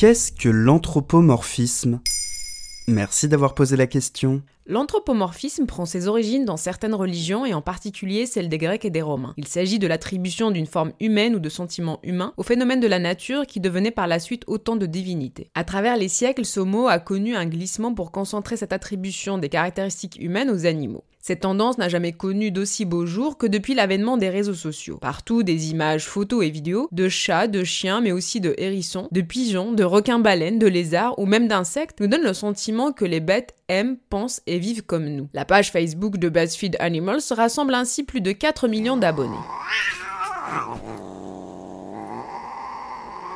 Qu'est-ce que l'anthropomorphisme? Merci d'avoir posé la question. L'anthropomorphisme prend ses origines dans certaines religions et en particulier celle des Grecs et des Romains. Il s'agit de l'attribution d'une forme humaine ou de sentiments humains au phénomène de la nature qui devenait par la suite autant de divinités. À travers les siècles, ce mot a connu un glissement pour concentrer cette attribution des caractéristiques humaines aux animaux. Cette tendance n'a jamais connu d'aussi beaux jours que depuis l'avènement des réseaux sociaux. Partout, des images, photos et vidéos de chats, de chiens, mais aussi de hérissons, de pigeons, de requins-baleines, de lézards ou même d'insectes nous donnent le sentiment que les bêtes aiment, pensent et vivent comme nous. La page Facebook de BuzzFeed Animals rassemble ainsi plus de 4 millions d'abonnés.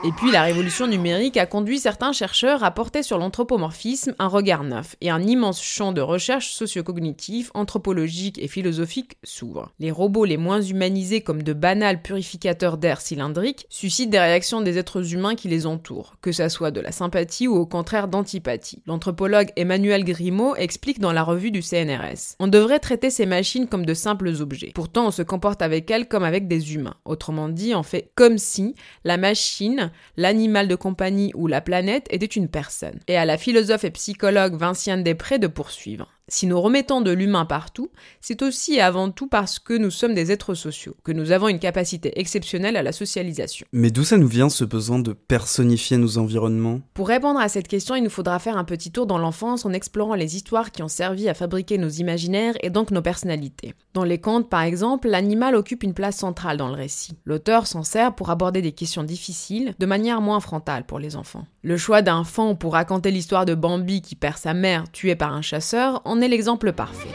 Et puis la révolution numérique a conduit certains chercheurs à porter sur l'anthropomorphisme un regard neuf, et un immense champ de recherche socio-cognitif, anthropologique et philosophique s'ouvre. Les robots les moins humanisés comme de banals purificateurs d'air cylindriques suscitent des réactions des êtres humains qui les entourent, que ça soit de la sympathie ou au contraire d'antipathie. L'anthropologue Emmanuel Grimaud explique dans la revue du CNRS. On devrait traiter ces machines comme de simples objets. Pourtant, on se comporte avec elles comme avec des humains. Autrement dit, on fait comme si la machine l'animal de compagnie ou la planète était une personne. Et à la philosophe et psychologue Vinciane Després de poursuivre. Si nous remettons de l'humain partout, c'est aussi et avant tout parce que nous sommes des êtres sociaux, que nous avons une capacité exceptionnelle à la socialisation. Mais d'où ça nous vient ce besoin de personnifier nos environnements? Pour répondre à cette question, il nous faudra faire un petit tour dans l'enfance en explorant les histoires qui ont servi à fabriquer nos imaginaires et donc nos personnalités. Dans les contes, par exemple, l'animal occupe une place centrale dans le récit. L'auteur s'en sert pour aborder des questions difficiles de manière moins frontale pour les enfants. Le choix d'un fond pour raconter l'histoire de Bambi qui perd sa mère tuée par un chasseur en est l'exemple parfait.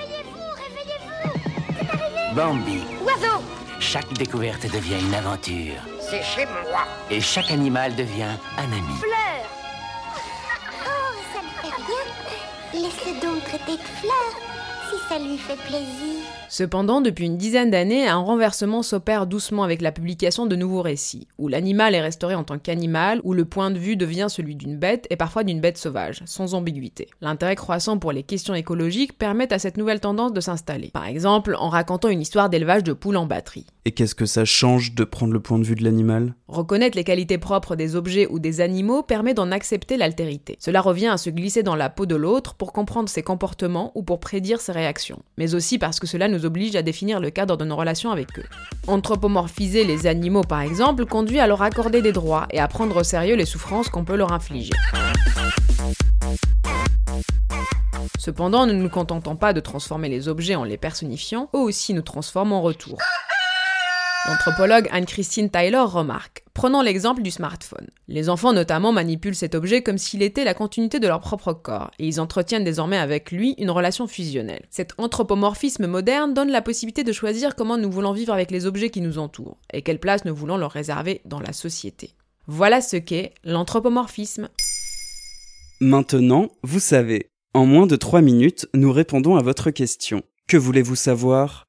Bambi. Oiseau Chaque découverte devient une aventure. C'est chez moi. Et chaque animal devient un ami. Fleur Oh, ça ne fait rien. Laisse-le donc traiter de fleurs, si ça lui fait plaisir. Cependant, depuis une dizaine d'années, un renversement s'opère doucement avec la publication de nouveaux récits, où l'animal est restauré en tant qu'animal, où le point de vue devient celui d'une bête et parfois d'une bête sauvage, sans ambiguïté. L'intérêt croissant pour les questions écologiques permet à cette nouvelle tendance de s'installer. Par exemple, en racontant une histoire d'élevage de poules en batterie. Et qu'est-ce que ça change de prendre le point de vue de l'animal? Reconnaître les qualités propres des objets ou des animaux permet d'en accepter l'altérité. Cela revient à se glisser dans la peau de l'autre pour comprendre ses comportements ou pour prédire ses réactions, mais aussi parce que cela nous oblige à définir le cadre de nos relations avec eux. Anthropomorphiser les animaux, par exemple, conduit à leur accorder des droits et à prendre au sérieux les souffrances qu'on peut leur infliger. Cependant, nous ne nous contentons pas de transformer les objets en les personnifiant, eux aussi nous transforment en retour. L'anthropologue Anne-Christine Tyler remarque Prenons l'exemple du smartphone. Les enfants notamment manipulent cet objet comme s'il était la continuité de leur propre corps, et ils entretiennent désormais avec lui une relation fusionnelle. Cet anthropomorphisme moderne donne la possibilité de choisir comment nous voulons vivre avec les objets qui nous entourent, et quelle place nous voulons leur réserver dans la société. Voilà ce qu'est l'anthropomorphisme. Maintenant, vous savez. En moins de 3 minutes, nous répondons à votre question. Que voulez-vous savoir?